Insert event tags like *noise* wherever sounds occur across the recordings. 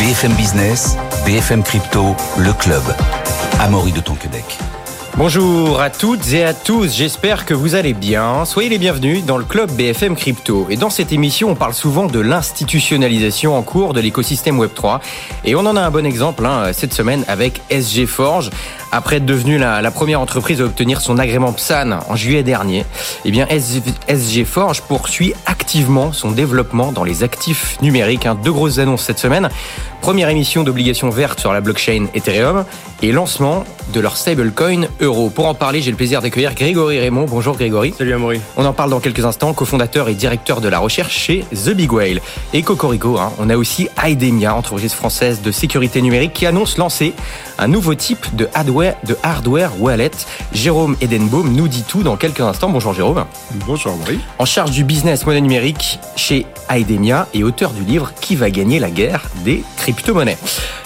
BFM Business, BFM Crypto, le club. Amaury de Tonquedec. Bonjour à toutes et à tous, j'espère que vous allez bien. Soyez les bienvenus dans le club BFM Crypto. Et dans cette émission, on parle souvent de l'institutionnalisation en cours de l'écosystème Web3. Et on en a un bon exemple hein, cette semaine avec SG Forge. Après être devenu la, la, première entreprise à obtenir son agrément PSAN en juillet dernier, eh bien SG Forge poursuit activement son développement dans les actifs numériques. Hein. Deux grosses annonces cette semaine. Première émission d'obligations vertes sur la blockchain Ethereum et lancement de leur stablecoin euro. Pour en parler, j'ai le plaisir d'accueillir Grégory Raymond. Bonjour Grégory. Salut Amaury. On en parle dans quelques instants, cofondateur et directeur de la recherche chez The Big Whale. Et Cocorico, hein, on a aussi Idemia, entreprise française de sécurité numérique, qui annonce lancer un nouveau type de hardware, de hardware wallet. Jérôme Edenbaum nous dit tout dans quelques instants. Bonjour Jérôme. Bonjour Amaury. En charge du business monnaie numérique chez Idemia et auteur du livre Qui va gagner la guerre des crypto-monnaies.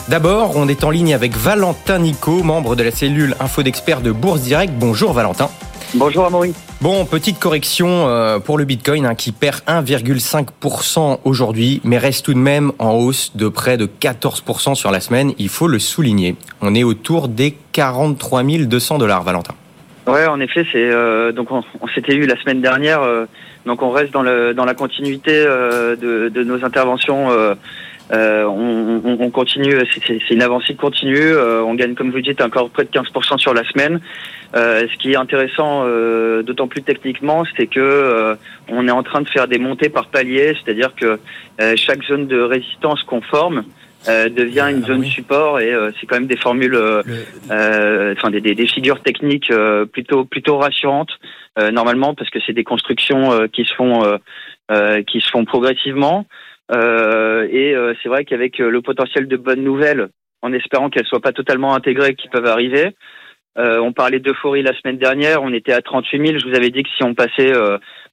D'abord, on est en ligne avec Valentin Nico, membre de la cellule Info d'experts de Bourse Direct. Bonjour Valentin. Bonjour Amaury. Bon, petite correction euh, pour le Bitcoin hein, qui perd 1,5% aujourd'hui, mais reste tout de même en hausse de près de 14% sur la semaine. Il faut le souligner. On est autour des 43 200 dollars, Valentin. Ouais, en effet, c'est euh, donc on, on s'était eu la semaine dernière. Euh, donc on reste dans le dans la continuité euh, de, de, nos interventions. Euh, on, on, on, continue, c'est une avancée continue. on gagne, comme vous dites, encore près de 15% sur la semaine. ce qui est intéressant, d'autant plus techniquement, c'est que on est en train de faire des montées par paliers, c'est-à-dire que chaque zone de résistance qu'on forme, euh, devient une ah zone support et euh, c'est quand même des formules, euh, enfin des, des, des, figures techniques plutôt plutôt rassurantes normalement parce que c'est des constructions qui se font qui se font progressivement et c'est vrai qu'avec le potentiel de bonnes nouvelles, en espérant qu'elles soient pas totalement intégrées, qui peuvent arriver. on parlait d'euphorie la semaine dernière, on était à 38 000. Je vous avais dit que si on passait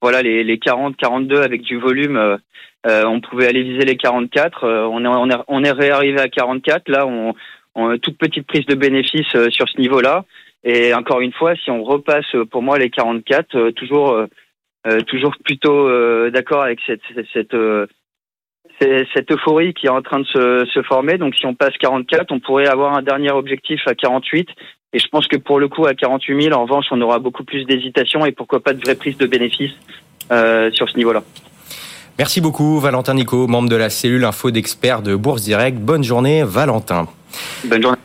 voilà les, les 40, 42 avec du volume, euh, on pouvait aller viser les 44. Euh, on, est, on, est, on est réarrivé à 44. Là, on, on toute petite prise de bénéfice euh, sur ce niveau-là. Et encore une fois, si on repasse pour moi les 44, toujours, toujours plutôt d'accord avec cette, cette, cette, euphorie qui est en train de se, se former. Donc, si on passe 44, on pourrait avoir un dernier objectif à 48 et je pense que pour le coup, à 48 000, en revanche, on aura beaucoup plus d'hésitation et pourquoi pas de vraie prise de bénéfice euh, sur ce niveau-là. Merci beaucoup, Valentin Nico, membre de la cellule info d'experts de Bourse Direct. Bonne journée, Valentin. Bonne journée.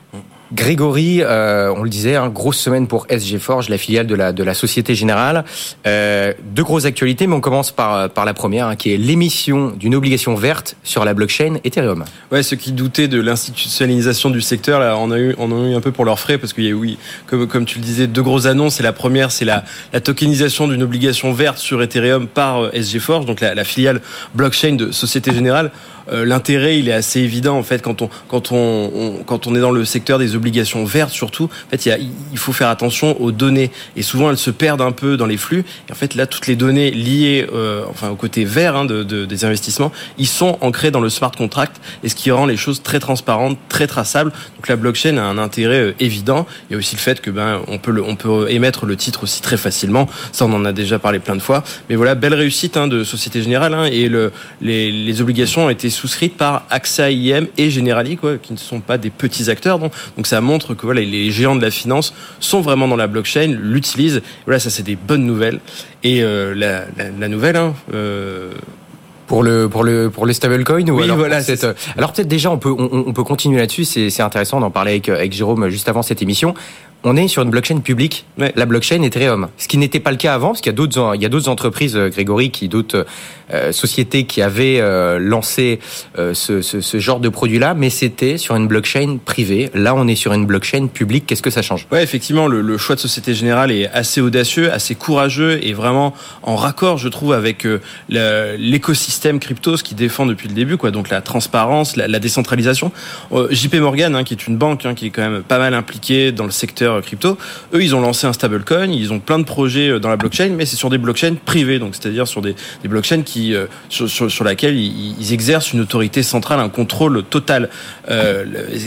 Grégory, euh, on le disait, hein, grosse semaine pour SG Forge, la filiale de la, de la Société Générale. Euh, deux grosses actualités, mais on commence par, par la première, hein, qui est l'émission d'une obligation verte sur la blockchain Ethereum. Ouais, ceux qui doutaient de l'institutionnalisation du secteur, là, on a eu, on a eu un peu pour leurs frais, parce qu'il y a, oui, comme, comme tu le disais, deux grosses annonces. Et la première, c'est la, la tokenisation d'une obligation verte sur Ethereum par euh, SG Forge, donc la, la filiale blockchain de Société Générale. Euh, l'intérêt, il est assez évident en fait quand on quand on, quand on est dans le secteur des obligations vertes surtout. En fait, il, y a, il faut faire attention aux données et souvent elles se perdent un peu dans les flux. Et en fait, là, toutes les données liées, euh, enfin au côté vert hein, de, de, des investissements, ils sont ancrés dans le smart contract et ce qui rend les choses très transparentes, très traçables. Donc la blockchain a un intérêt euh, évident. Il y a aussi le fait que ben on peut le, on peut émettre le titre aussi très facilement. Ça, on en a déjà parlé plein de fois. Mais voilà, belle réussite hein, de Société Générale hein, et le, les, les obligations ont été souscrites par AXA IM et Generali, quoi, qui ne sont pas des petits acteurs. Donc, donc ça montre que voilà, les géants de la finance sont vraiment dans la blockchain, l'utilisent. Voilà, ça c'est des bonnes nouvelles. Et euh, la, la, la, nouvelle, hein, euh, pour le pour le pour les stablecoins ou oui, alors voilà, alors peut-être déjà on peut on, on peut continuer là-dessus c'est c'est intéressant d'en parler avec avec Jérôme juste avant cette émission on est sur une blockchain publique, ouais. la blockchain Ethereum. Ce qui n'était pas le cas avant, parce qu'il y a d'autres, il y a d'autres entreprises, euh, Grégory, qui d'autres euh, sociétés qui avaient euh, lancé euh, ce, ce, ce, genre de produit-là, mais c'était sur une blockchain privée. Là, on est sur une blockchain publique. Qu'est-ce que ça change? Ouais, effectivement, le, le, choix de Société Générale est assez audacieux, assez courageux et vraiment en raccord, je trouve, avec l'écosystème crypto, ce qui défend depuis le début, quoi. Donc la transparence, la, la décentralisation. JP Morgan, hein, qui est une banque, hein, qui est quand même pas mal impliquée dans le secteur investisseurs crypto, eux, ils ont lancé un stablecoin, ils ont plein de projets dans la blockchain, mais c'est sur des blockchains privées, donc c'est-à-dire sur des, blockchains qui sur, sur, sur laquelle ils, exercent une autorité centrale, un contrôle total. Euh,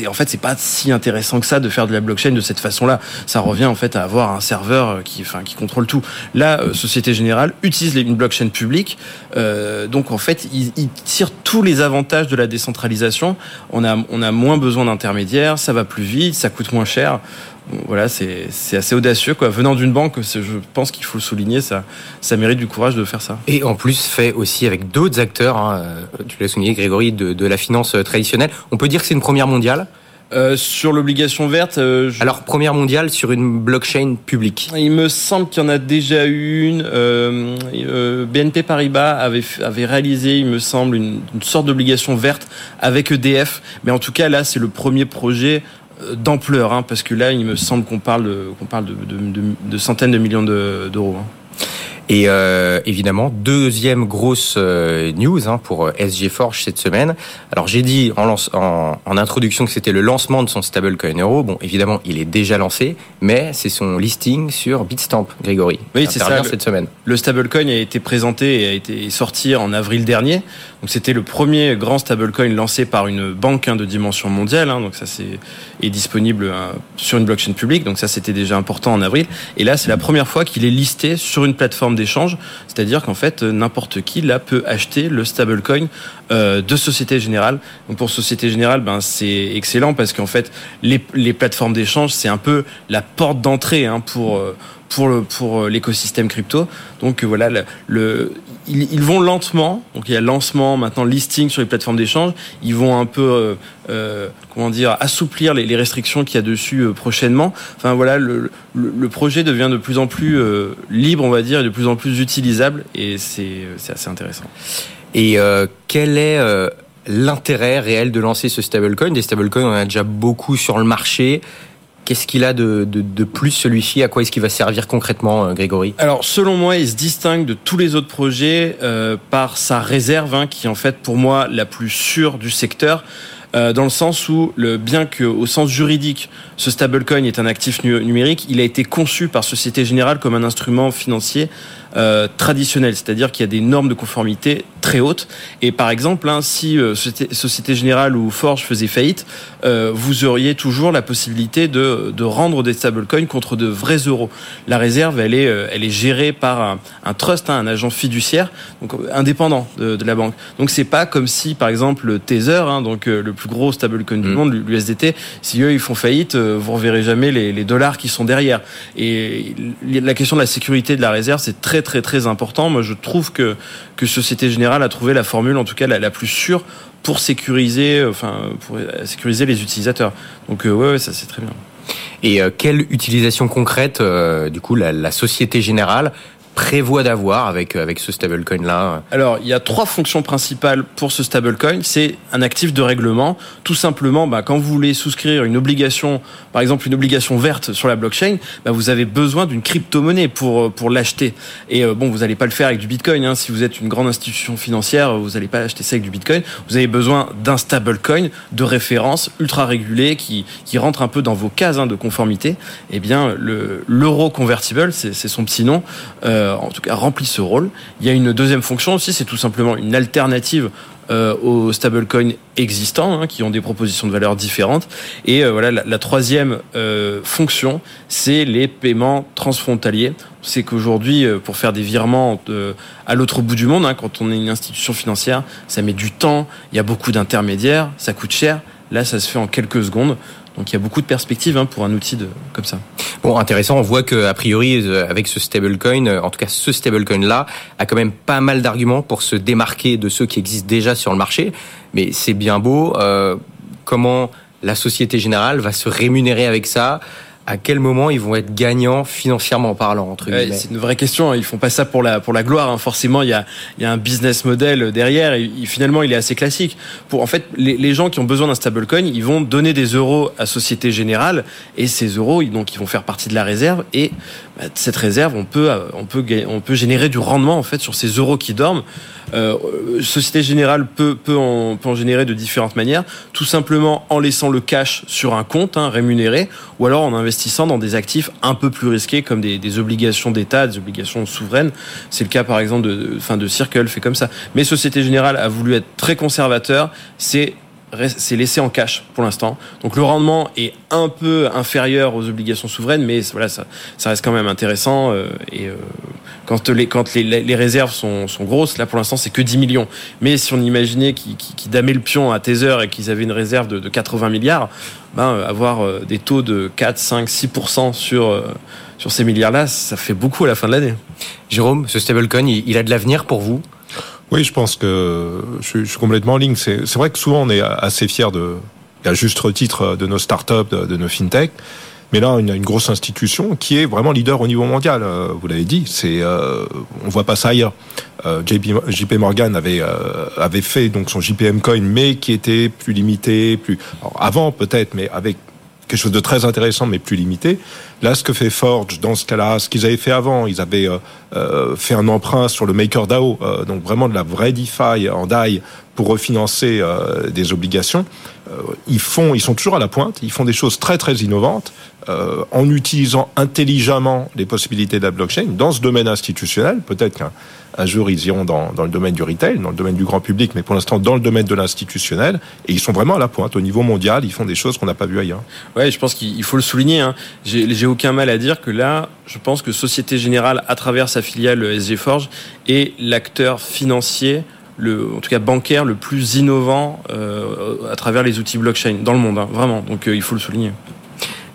en fait, c'est pas si intéressant que ça de faire de la blockchain de cette façon-là. Ça revient en fait à avoir un serveur qui, enfin, qui contrôle tout. Là, Société Générale utilise une blockchain publique, euh, donc en fait, ils, tirent tous les avantages de la décentralisation. On a moins besoin d'intermédiaires, ça va plus vite, ça coûte moins cher. Voilà, c'est assez audacieux. Quoi. Venant d'une banque, je pense qu'il faut le souligner, ça, ça mérite du courage de faire ça. Et en plus, fait aussi avec d'autres acteurs, hein, tu l'as souligné Grégory, de, de la finance traditionnelle. On peut dire que c'est une première mondiale? Euh, sur l'obligation verte. Euh, je... Alors première mondiale sur une blockchain publique. Il me semble qu'il y en a déjà eu une. Euh, euh BNP Paribas avait avait réalisé, il me semble, une, une sorte d'obligation verte avec EDF. Mais en tout cas là, c'est le premier projet euh, d'ampleur, hein, parce que là, il me semble qu'on parle de, qu'on parle de, de, de, de, centaines de millions d'euros. Hein. Et euh, évidemment, deuxième grosse euh, news hein, pour euh, SG Forge cette semaine. Alors j'ai dit en, lance, en, en, introduction que c'était le lancement de son stablecoin euro. Bon, évidemment, il est déjà lancé, mais c'est son listing sur Bitstamp, Grégory. Oui, c'est ça. Cette semaine. Le stablecoin a été présenté et a été sorti en avril dernier. Donc c'était le premier grand stablecoin lancé par une banque hein, de dimension mondiale. Hein, donc ça c'est est disponible hein, sur une blockchain publique. Donc ça c'était déjà important en avril. Et là c'est la première fois qu'il est listé sur une plateforme d'échange. C'est-à-dire qu'en fait n'importe qui là peut acheter le stablecoin euh, de Société Générale. Donc pour Société Générale, ben c'est excellent parce qu'en fait les, les plateformes d'échange c'est un peu la porte d'entrée hein, pour euh, pour le, pour euh, l'écosystème crypto. Donc euh, voilà, le ils, vont lentement. Donc il y a lancement, maintenant listing sur les plateformes d'échange. Ils vont un peu euh, euh, comment dire assouplir les, restrictions qu'il y a dessus euh, prochainement. Enfin voilà, le, projet devient de plus en plus euh, libre, on va dire, et de plus en plus utilisable, et c'est assez intéressant. Et quel est l'intérêt réel de lancer ce stablecoin? Des stablecoins, on en a déjà beaucoup sur le marché. Qu'est-ce qu'il a de, plus celui-ci? À quoi est-ce qu'il va servir concrètement, euh, Grégory? Alors, selon moi, il se distingue de tous les autres projets euh, par sa réserve, hein, qui est en fait pour moi la plus sûre du secteur. Euh, dans le sens où, bien que au sens juridique, ce stablecoin est un actif nu numérique, il a été conçu par Société Générale comme un instrument financier euh, traditionnel, c'est-à-dire qu'il y a des normes de conformité très hautes. Et par exemple, hein, si euh, Société, Générale ou Forge faisait faillite, euh, vous auriez toujours la possibilité de, de rendre des stablecoins contre de vrais euros. La réserve, elle est, euh, elle est gérée par un, un trust, hein, un agent fiduciaire, donc indépendant de, de la banque. Donc c'est pas comme si, par exemple, le Tether, hein, donc euh, le plus gros stablecoin mmh. du monde, l'USDT, si eux ils font faillite, vous reverrez jamais les, les dollars qui sont derrière. Et la question de la sécurité de la réserve, c'est très très très important. Moi, je trouve que que Société Générale a trouvé la formule, en tout cas la, la plus sûre pour sécuriser, enfin pour sécuriser les utilisateurs. Donc euh, ouais, ça c'est très bien. Et euh, quelle utilisation concrète, euh, du coup, la Société Générale prévoit d'avoir avec avec ce stablecoin là Alors, il y a trois fonctions principales pour ce stablecoin. C'est un actif de règlement. Tout simplement, bah, quand vous voulez souscrire une obligation, par exemple une obligation verte sur la blockchain, bah, vous avez besoin d'une crypto-monnaie pour pour l'acheter. Et euh, bon, vous n'allez pas le faire avec du Bitcoin. Hein. Si vous êtes une grande institution financière, vous n'allez pas acheter ça avec du Bitcoin. Vous avez besoin d'un stablecoin de référence ultra régulé qui qui rentre un peu dans vos cases hein, de conformité. Eh bien, le l'euro convertible, c'est son petit nom. Euh, en tout cas remplit ce rôle. Il y a une deuxième fonction aussi, c'est tout simplement une alternative euh, aux stablecoins existants hein, qui ont des propositions de valeur différentes. Et euh, voilà, la, troisième euh, fonction, c'est les paiements transfrontaliers. C'est qu'aujourd'hui, euh, pour faire des virements à l'autre bout du monde, hein, quand on est une institution financière, ça met du temps, il y a beaucoup d'intermédiaires, ça coûte cher. Là, ça se fait en quelques secondes. Donc il y a beaucoup de perspectives hein, pour un outil de, comme ça. Bon, intéressant. On voit que a priori, avec ce stablecoin, en tout cas ce stablecoin là, a quand même pas mal d'arguments pour se démarquer de ceux qui existent déjà sur le marché. Mais c'est bien beau. Euh, comment la Société Générale va se rémunérer avec ça? À quel moment ils vont être gagnants financièrement parlant entre guillemets ouais, C'est une vraie question. Hein. Ils font pas ça pour la pour la gloire. Hein. Forcément, il y a il y a un business model derrière. Et finalement, il est assez classique. Pour en fait, les, les gens qui ont besoin d'un stablecoin, ils vont donner des euros à Société Générale et ces euros, donc ils vont faire partie de la réserve. Et bah, cette réserve, on peut on peut on peut générer du rendement en fait sur ces euros qui dorment. Euh, Société Générale peut, peut, en, peut en générer de différentes manières, tout simplement en laissant le cash sur un compte hein, rémunéré, ou alors en investissant dans des actifs un peu plus risqués comme des, des obligations d'État, des obligations souveraines. C'est le cas par exemple de, fin de Circle fait comme ça. Mais Société Générale a voulu être très conservateur. C'est c'est laissé en cash pour l'instant. Donc le rendement est un peu inférieur aux obligations souveraines, mais voilà, ça, reste quand même intéressant. Euh, et euh, quand les réserves sont, grosses, là pour l'instant c'est que 10 millions. Mais si on imaginait qu'ils qu damaient le pion à Tether et qu'ils avaient une réserve de, de 80 milliards, ben, euh, avoir des taux de 4, 5, 6% sur ces milliards-là, ça fait beaucoup à la fin de l'année. Jérôme, ce stablecoin, il a de l'avenir pour vous? Oui, je pense que je suis, complètement en ligne. C'est vrai que souvent on est assez fier de, à juste titre, de nos startups, de, nos fintech. Mais là, une, une grosse institution qui est vraiment leader au niveau mondial. Euh, vous l'avez dit, c'est euh, on voit pas ça ailleurs. Euh, JP, JP Morgan avait euh, avait fait donc son JPM Coin, mais qui était plus limité, plus avant peut-être, mais avec quelque chose de très intéressant mais plus limité. Là, ce que fait Forge dans ce cas-là, ce qu'ils avaient fait avant, ils avaient euh, euh fait un emprunt sur le MakerDAO, euh, donc vraiment de la vraie DeFi en DAI pour refinancer euh, des obligations. Euh, ils font, ils sont toujours à la pointe. Ils font des choses très très innovantes euh, en utilisant intelligemment les possibilités de la blockchain dans ce domaine institutionnel. Peut-être qu'un un jour ils iront dans, dans, le domaine du retail, dans le domaine du grand public, mais pour l'instant dans le domaine de l'institutionnel. Et ils sont vraiment à la pointe au niveau mondial. Ils font des choses qu'on n'a pas vues ailleurs. Ouais, je pense qu'il faut le souligner. Hein. J'ai aucun mal à dire que là, je pense que Société Générale, à travers sa filiale SG Forge, est l'acteur financier en tout cas bancaire, le plus innovant euh, à travers les outils blockchain dans le monde, hein, vraiment. Donc euh, il faut le souligner.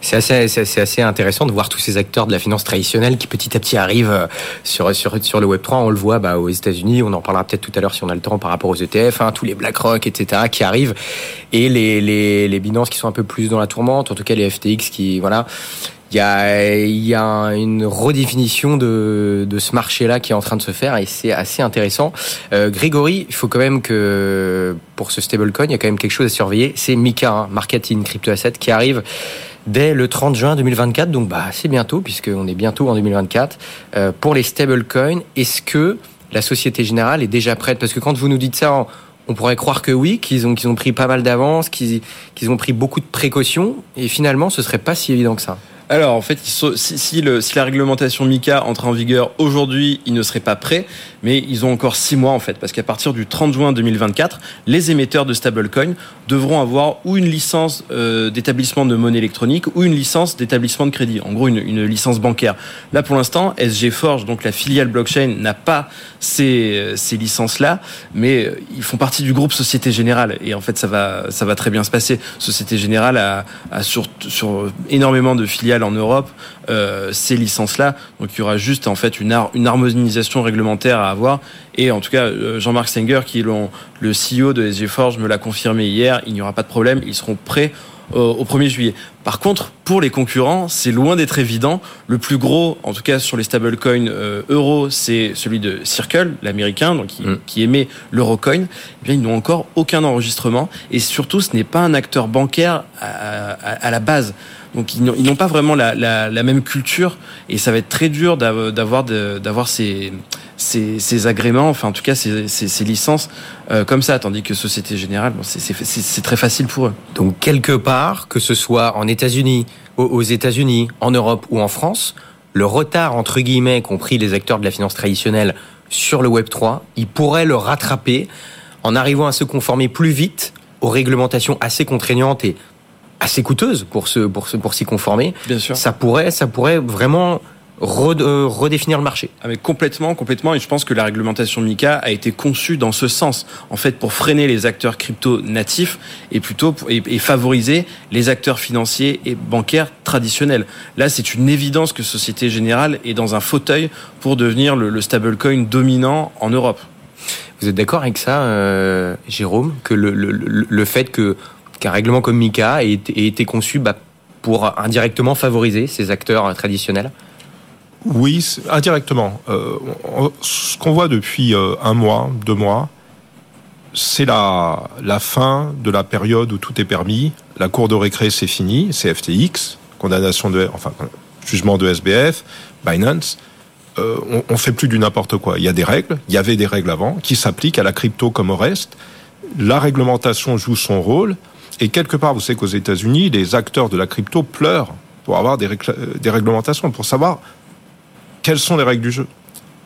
C'est assez, c'est assez intéressant de voir tous ces acteurs de la finance traditionnelle qui petit à petit arrivent euh, sur, sur, sur le Web3. On le voit bah, aux États-Unis, on en parlera peut-être tout à l'heure si on a le temps par rapport aux ETF, hein, tous les BlackRock, etc. qui arrivent. Et les, les, les Binance qui sont un peu plus dans la tourmente, en tout cas les FTX qui, voilà, il y a, y a une redéfinition de, de ce marché-là qui est en train de se faire et c'est assez intéressant. Euh, Grégory, il faut quand même que pour ce stablecoin, il y a quand même quelque chose à surveiller. C'est Mika, hein, Marketing Crypto Asset, qui arrive dès le 30 juin 2024, donc bah c'est bientôt puisqu'on est bientôt en 2024 euh, pour les stablecoins. Est-ce que la Société Générale est déjà prête? Parce que quand vous nous dites ça, on pourrait croire que oui, qu'ils ont qu'ils ont pris pas mal d'avance, qu'ils qu'ils ont pris beaucoup de précautions, et finalement, ce serait pas si évident que ça. Alors en fait, si, le, si, la réglementation MICA entre en vigueur aujourd'hui, ils ne seraient pas prêts, mais ils ont encore six mois en fait, parce qu'à partir du 30 juin 2024, les émetteurs de stablecoin devront avoir ou une licence euh, d'établissement de monnaie électronique ou une licence d'établissement de crédit, en gros une, licence bancaire. Là pour l'instant, SG Forge, donc la filiale blockchain, n'a pas ces, ces licences-là, mais euh, ils font partie du groupe Société Générale, et en fait ça va, ça va très bien se passer. Société Générale a, a sur, sur énormément de filiales en Europe euh, ces licences-là. Donc il y aura juste en fait une, une harmonisation réglementaire à avoir. Et en tout cas, euh, Jean-Marc Senger, qui est le CEO de SG Forge, me l'a confirmé hier. Il n'y aura pas de problème. Ils seront prêts euh, au 1er juillet. Par contre, pour les concurrents, c'est loin d'être évident. Le plus gros, en tout cas sur les stablecoins euh, euros, c'est celui de Circle, l'américain, donc qui, mm. qui émet l'eurocoin. Eh bien, ils n'ont encore aucun enregistrement et surtout, ce n'est pas un acteur bancaire à, à, à la base. Donc, ils n'ont pas vraiment la, la, la, même culture et ça va être très dur d'avoir d'avoir ces ces, ces, agréments, enfin en tout cas ces, ces, ces licences euh, comme ça, tandis que Société Générale, bon, c'est très facile pour eux. Donc quelque part, que ce soit en États-Unis, aux États-Unis, en Europe ou en France, le retard entre guillemets qu'ont pris les acteurs de la finance traditionnelle sur le Web 3, ils pourraient le rattraper en arrivant à se conformer plus vite aux réglementations assez contraignantes et assez coûteuses pour se pour se pour s'y conformer. Bien sûr. Ça pourrait ça pourrait vraiment euh, redéfinir le marché. Ah mais complètement, complètement. Et je pense que la réglementation MICA a été conçue dans ce sens, en fait, pour freiner les acteurs crypto natifs et plutôt pour, et, et, favoriser les acteurs financiers et bancaires traditionnels. Là, c'est une évidence que Société Générale est dans un fauteuil pour devenir le, le stablecoin dominant en Europe. Vous êtes d'accord avec ça, euh, Jérôme, que le, le, le fait que qu'un règlement comme MICA ait, été conçu bah, pour indirectement favoriser ces acteurs traditionnels oui, indirectement. Euh, ce qu'on voit depuis euh, un mois, deux mois, c'est la, fin de la période où tout est permis. La cour de récré, c'est fini, c'est FTX, condamnation de, enfin, jugement de SBF, Binance. Euh, on, on fait plus du n'importe quoi. Il y a des règles, il y avait des règles avant, qui s'appliquent à la crypto comme au reste. La réglementation joue son rôle. Et quelque part, vous savez qu'aux États-Unis, les acteurs de la crypto pleurent pour avoir des, des réglementations, pour savoir quelles sont les règles du jeu.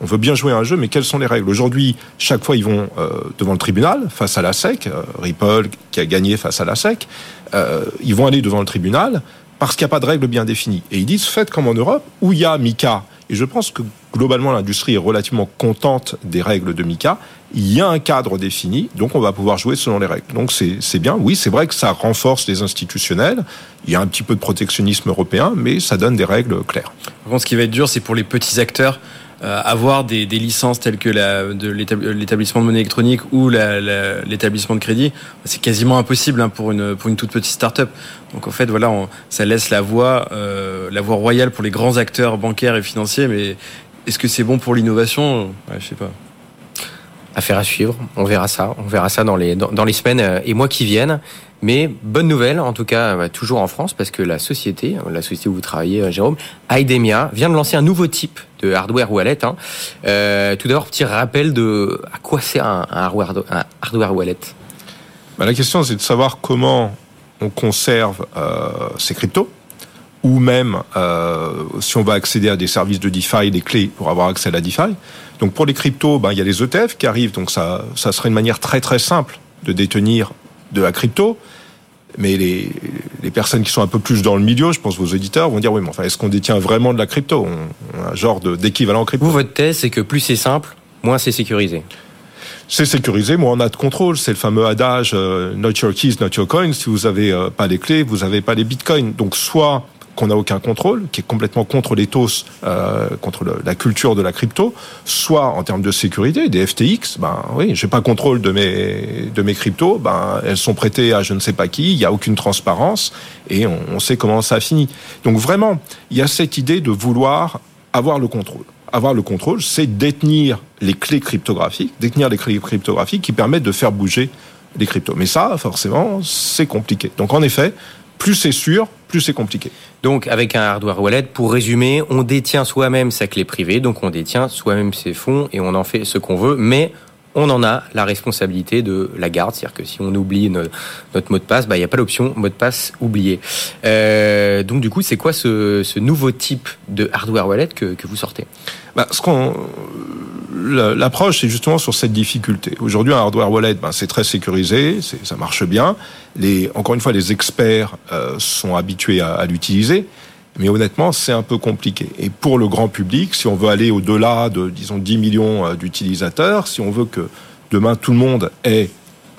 On veut bien jouer à un jeu, mais quelles sont les règles? Aujourd'hui, chaque fois, ils vont euh, devant le tribunal, face à la SEC, euh, Ripple qui a gagné face à la SEC, euh, ils vont aller devant le tribunal parce qu'il n'y a pas de règles bien définies. Et ils disent, faites comme en Europe, où il y a MICA. Et je pense que globalement, l'industrie est relativement contente des règles de MICA. Il y a un cadre défini, donc on va pouvoir jouer selon les règles. Donc c'est bien. Oui, c'est vrai que ça renforce les institutionnels. Il y a un petit peu de protectionnisme européen, mais ça donne des règles claires. Par contre, ce qui va être dur, c'est pour les petits acteurs euh, avoir des, licences telles que l'établissement de monnaie électronique ou l'établissement de crédit, c'est quasiment impossible hein, pour, une, pour une toute petite start-up. Donc en fait, voilà, ça laisse la voie, euh, la voie royale pour les grands acteurs bancaires et financiers, mais est-ce que c'est bon pour l'innovation? Ouais, Je sais pas. Affaire à suivre, on verra ça, on verra ça dans les, dans, dans les semaines euh, et mois qui viennent. Mais bonne nouvelle, en tout cas, bah, toujours en France, parce que la société, la société où vous travaillez, euh, Jérôme, Idemia, vient de lancer un nouveau type de hardware wallet. Hein. Euh, tout d'abord, petit rappel de à quoi sert un, hardware, un hardware wallet? Bah, La question, c'est de savoir comment on conserve euh, ces cryptos, ou même euh, si on va accéder à des services de DeFi, les clés pour avoir accès à la DeFi. Donc pour les cryptos, bah, il y a les ETF qui arrivent, donc ça, ça serait une manière très très simple de détenir de la crypto. Mais les, les, personnes qui sont un peu plus dans le milieu, je pense vos auditeurs, vont dire oui, mais enfin, est-ce qu'on détient vraiment de la crypto? Un genre d'équivalent crypto. Vous, votre thèse, c'est que plus c'est simple, moins c'est sécurisé. C'est sécurisé, moins on a de contrôle. C'est le fameux adage euh, not your keys, not your coins. Si vous n'avez euh, pas les clés, vous n'avez pas les bitcoins. Donc soit qu'on n'a aucun contrôle, qui est complètement contre l'éthos, euh, contre la culture de la crypto, soit en termes de sécurité, des FTX, ben oui, j'ai pas contrôle de mes de mes cryptos, ben elles sont prêtées à je ne sais pas qui, il y a aucune transparence et on, sait comment ça a fini. Donc vraiment, il y a cette idée de vouloir avoir le contrôle avoir le contrôle, c'est détenir les clés cryptographiques, détenir les clés cryptographiques qui permettent de faire bouger les cryptos. Mais ça, forcément, c'est compliqué. Donc en effet, plus c'est sûr, plus c'est compliqué. Donc avec un hardware wallet, pour résumer, on détient soi-même sa clé privée, donc on détient soi-même ses fonds et on en fait ce qu'on veut, mais on en a la responsabilité de la garde, c'est-à-dire que si on oublie notre mot de passe, bah, il n'y a pas l'option mot de passe oublié. Euh, donc du coup, c'est quoi ce, nouveau type de hardware wallet que, que vous sortez? Bah, ce qu'on l'approche, c'est justement sur cette difficulté. Aujourd'hui, un hardware wallet, ben, c'est très sécurisé, ça marche bien. Encore une fois, les experts euh, sont habitués à, l'utiliser, mais honnêtement, c'est un peu compliqué. Et pour le grand public, si on veut aller au-delà de, disons, 10 millions euh, d'utilisateurs, si on veut que demain tout le monde ait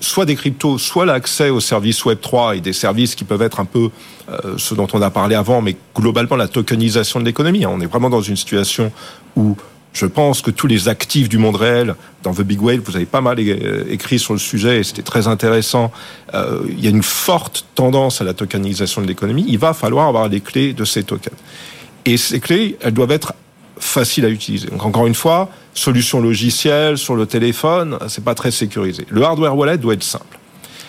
soit des cryptos, soit l'accès aux services Web 3 et des services qui peuvent être un peu euh, ce dont on a parlé avant, mais globalement la tokenisation de l'économie. Hein. On est vraiment dans une situation où je pense que tous les actifs du monde réel, dans The Big Whale, vous avez pas mal écrit sur le sujet et c'était très intéressant. Euh, il y a une forte tendance à la tokenisation de l'économie. Il va falloir avoir les clés de ces tokens. Et ces clés, elles doivent être faciles à utiliser. Donc encore une fois, solution logicielle sur le téléphone, c'est pas très sécurisé. Le hardware wallet doit être simple.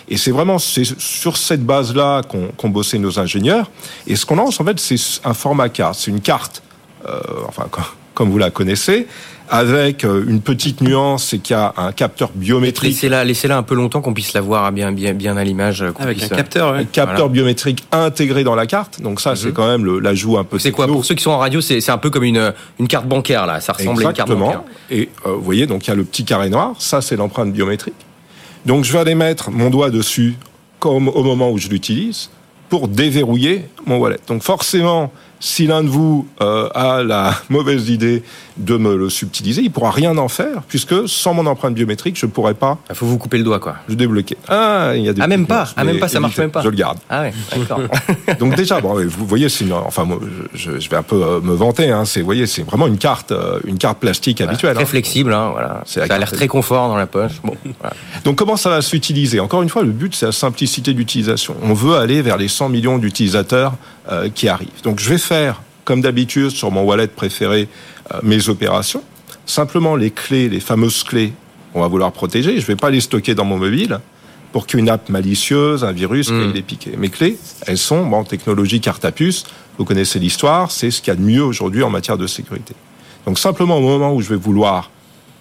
Et c'est vraiment sur cette base-là qu'ont qu bossé nos ingénieurs. Et ce qu'on lance, en fait, c'est un format carte. C'est une carte, euh, enfin, comme vous la connaissez, avec euh, une petite nuance, c'est qu'il y a un capteur biométrique. Laissez-la, laissez-la un peu longtemps qu'on puisse la voir bien, bien, bien à l'image. Avec un capteur, un capteur biométrique intégré dans la carte. Donc ça, c'est mhm. quand même l'ajout un peu. C'est quoi pour ceux qui sont en radio C'est un peu comme une, une carte bancaire là. Ça ressemble à une carte bancaire. Et euh, vous voyez, donc il y a le petit carré noir. Ça, c'est l'empreinte biométrique. Donc je vais aller mettre mon doigt dessus, comme au moment où je l'utilise, pour déverrouiller mon wallet. Donc forcément, si l'un de vous euh, a la *laughs* mauvaise idée de me le subtiliser, il pourra rien en faire, puisque sans mon empreinte biométrique, je pourrais pas. Il faut vous couper le doigt, quoi. Je débloquer. Ah, il y a des. Ah, même pas. Ah, même pas, ça marche même pas. Je le garde. Ah ouais, d'accord. *laughs* Donc déjà, bon, vous voyez, c'est enfin, moi, je, je, vais un peu euh, me vanter. Hein, c'est, vous voyez, c'est vraiment une carte, euh, une carte plastique habituelle. Très hein. flexible, hein, voilà. Ça a l'air très confort dans la poche. Bon. *laughs* Voilà. Donc comment ça va s'utiliser? Encore une fois, le but, c'est la simplicité d'utilisation. On veut aller vers les 100 millions d'utilisateurs euh, qui arrivent. Donc je vais faire comme d'habitude sur mon wallet préféré, euh, mes opérations. Simplement, les clés, les fameuses clés, on va vouloir protéger. Je ne vais pas les stocker dans mon mobile pour qu'une app malicieuse, un virus, mmh. les piquer. Mes clés, elles sont en technologie carte à puce. Vous connaissez l'histoire, c'est ce qu'il y a de mieux aujourd'hui en matière de sécurité. Donc simplement au moment où je vais vouloir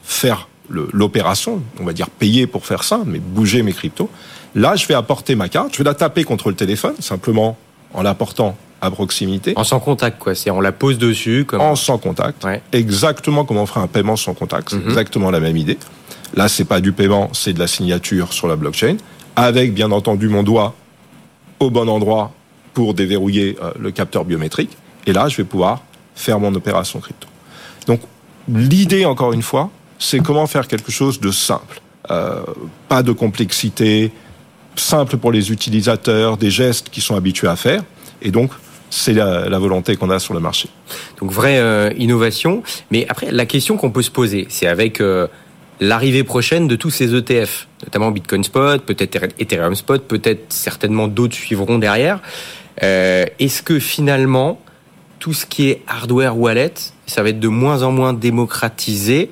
faire l'opération, on va dire payer pour faire ça, mais bouger mes cryptos, là je vais apporter ma carte, je vais la taper contre le téléphone, simplement en l'apportant à proximité. En sans contact, quoi. C'est on la pose dessus. Comme... En sans contact. Ouais. Exactement comme on ferait un paiement sans contact. C'est Mhm. exactement la même idée. Là, c'est pas du paiement, c'est de la signature sur la blockchain. Avec, bien entendu, mon doigt au bon endroit pour déverrouiller euh, le capteur biométrique. Et là, je vais pouvoir faire mon opération crypto. Donc, l'idée, encore une fois, c'est comment faire quelque chose de simple. Euh, pas de complexité, simple pour les utilisateurs, des gestes qui sont habitués à faire. Et donc, c'est la, volonté qu'on a sur le marché. Donc vraie euh, innovation. Mais après, la question qu'on peut se poser, c'est avec euh, l'arrivée prochaine de tous ces ETF, notamment Bitcoin Spot, peut-être Ethereum Spot, peut-être certainement d'autres suivront derrière. Euh, Est-ce que finalement, tout ce qui est hardware wallet, ça va être de moins en moins démocratisé?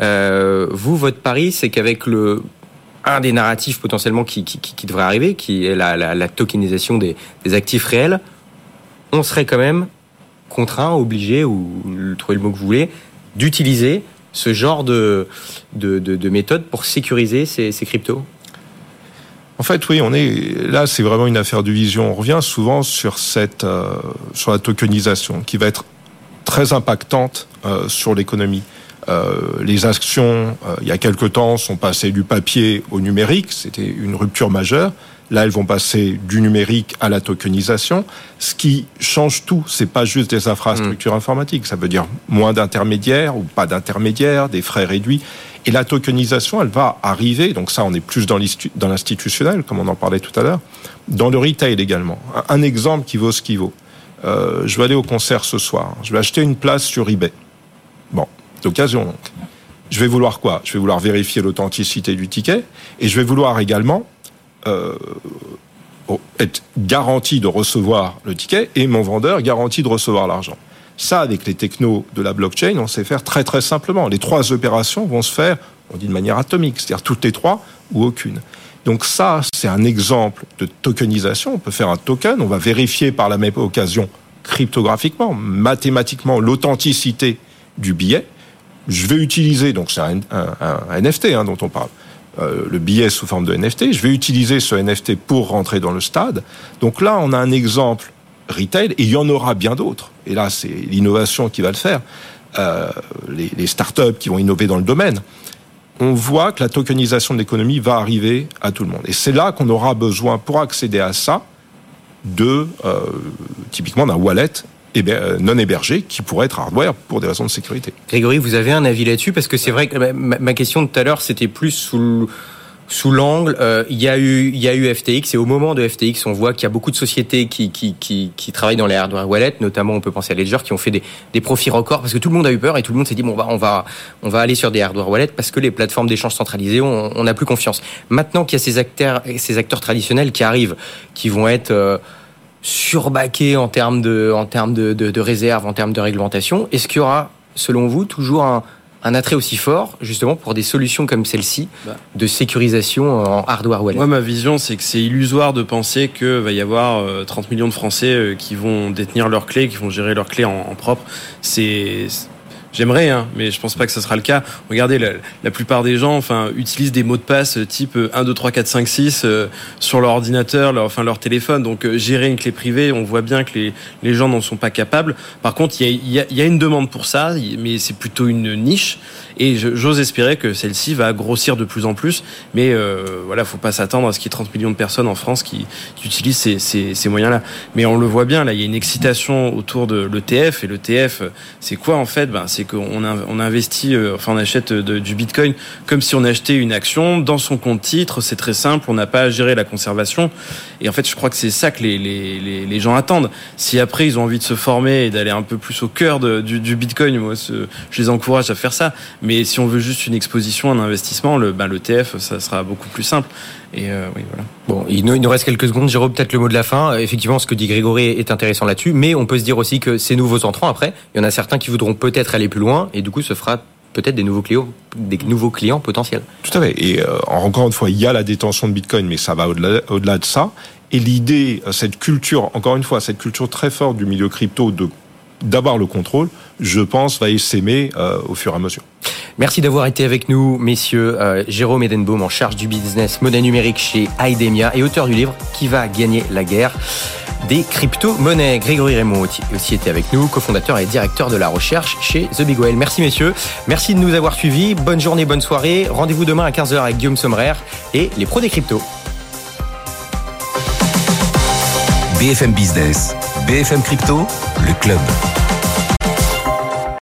Vous, votre pari, c'est qu'avec le un des narratifs potentiellement qui, devrait arriver, qui est la, tokenisation des, actifs réels, on serait quand même contraint, obligé, ou trouvez le mot que vous voulez, d'utiliser ce genre de, de, de, de méthode pour sécuriser ces, cryptos? En fait, oui, on est là, c'est vraiment une affaire de vision. On revient souvent euh, sur la tokenisation qui va être très impactante euh, sur l'économie. Euh, les actions, euh, il y a quelque temps, sont passées du papier au numérique. C'était une rupture majeure. Là, elles vont passer du numérique à la tokenisation. Ce qui change tout, c'est pas juste des infrastructures informatiques. Ça veut dire moins d'intermédiaires ou pas d'intermédiaires, des frais réduits. Et la tokenisation, elle va arriver. Donc ça, on est plus dans l'institutionnel, comme on en parlait tout à l'heure, dans le retail également. Un, un exemple qui vaut ce qui vaut. Euh, je vais aller au concert ce soir. Je vais acheter une place sur eBay. Bon, d'occasion. Je vais vouloir quoi? Je vais vouloir vérifier l'authenticité du ticket et je vais vouloir également euh, être garanti de recevoir le ticket et mon vendeur garanti de recevoir l'argent. Ça, avec les technos de la blockchain, on sait faire très très simplement. Les trois opérations vont se faire, on dit de manière atomique, c'est-à-dire toutes les trois ou aucune. Donc ça, c'est un exemple de tokenisation. On peut faire un token, on va vérifier par la même occasion cryptographiquement, mathématiquement, l'authenticité du billet. Je vais utiliser, donc c'est un, NFT hein, dont on parle, euh, le billet sous forme de NFT. Je vais utiliser ce NFT pour rentrer dans le stade. Donc là, on a un exemple retail et il y en aura bien d'autres. Et là, c'est l'innovation qui va le faire. Euh, les, startups qui vont innover dans le domaine. On voit que la tokenisation de l'économie va arriver à tout le monde. Et c'est là qu'on aura besoin, pour accéder à ça, de euh, typiquement d'un wallet non hébergé qui pourrait être hardware pour des raisons de sécurité. Grégory, vous avez un avis là-dessus? Parce que c'est vrai que ma, ma- question de tout à l'heure, c'était plus sous le- sous l'angle, euh, il y a eu y a eu FTX et au moment de FTX, on voit qu'il y a beaucoup de sociétés qui qui, qui qui travaillent dans les hardware wallets, notamment on peut penser à Ledger, qui ont fait des, des profits records parce que tout le monde a eu peur et tout le monde s'est dit bon bah on va on va aller sur des hardware wallets parce que les plateformes d'échange centralisées on on n'a plus confiance. Maintenant qu'il y a ces acteurs ces acteurs traditionnels qui arrivent, qui vont être euh, surbaqués en termes de en termes de, de, de réserve, en termes de réglementation, est-ce qu'il y aura selon vous toujours un un attrait aussi fort, justement, pour des solutions comme celle-ci, Bah. de sécurisation en hardware wallet Moi, ma vision, c'est que c'est illusoire de penser que va y avoir euh, 30 millions de Français euh, qui vont détenir leurs clés, qui vont gérer leurs clés en, en propre. C'est J'aimerais, hein, mais je pense pas que ce sera le cas. Regardez, la, la plupart des gens, enfin, utilisent des mots de passe euh, type euh, 1, 2, 3, 4, 5, 6 euh, sur leur ordinateur, leur, enfin leur téléphone. Donc, euh, gérer une clé privée, on voit bien que les, les gens n'en sont pas capables. Par contre, il y a, y, a, y a une demande pour ça, mais c'est plutôt une niche. Et j'ose espérer que celle-ci va grossir de plus en plus. Mais euh, voilà, faut pas s'attendre à ce qu'il y ait 30 millions de personnes en France qui, qui utilisent ces, ces, ces moyens-là. Mais on le voit bien, là, il y a une excitation autour de l'ETF. Et l'ETF, c'est quoi en fait? Ben, C'est qu'on a, on investit, euh, enfin on achète de- du Bitcoin comme si on achetait une action dans son compte titre. C'est très simple, on n'a pas à gérer la conservation. Et en fait, je crois que c'est ça que les, les, les, gens attendent. Si après ils ont envie de se former et d'aller un peu plus au cœur du, du Bitcoin, moi, je les encourage à faire ça. Mais si on veut juste une exposition, un investissement, le, ben, l'ETF, ça sera beaucoup plus simple. Et euh, oui, voilà. Bon, il nous, il nous reste quelques secondes. Jérôme, peut-être le mot de la fin. Effectivement, ce que dit Grégory est intéressant là-dessus, mais on peut se dire aussi que ces nouveaux entrants, après, il y en a certains qui voudront peut-être aller plus loin, et du coup, ce fera peut-être des nouveaux clients, des nouveaux clients potentiels. Tout à fait. Et euh, encore une fois, il y a la détention de Bitcoin, mais ça va au-delà de ça. Et l'idée, euh, cette culture, encore une fois, cette culture très forte du milieu crypto de d'avoir le contrôle, je pense, va s'aimer euh, au fur et à mesure. Merci d'avoir été avec nous, messieurs. Euh, Jérôme Edenbaum, en charge du business monnaie numérique chez Idemia et auteur du livre Qui va gagner la guerre. des crypto-monnaies. Grégory Raymond aussi était avec nous, cofondateur et directeur de la recherche chez The Big Whale. Merci messieurs, merci de nous avoir suivis. Bonne journée, bonne soirée. Rendez-vous demain à 15h avec Guillaume Sommerer et les pros des cryptos. BFM Business, BFM Crypto, le club.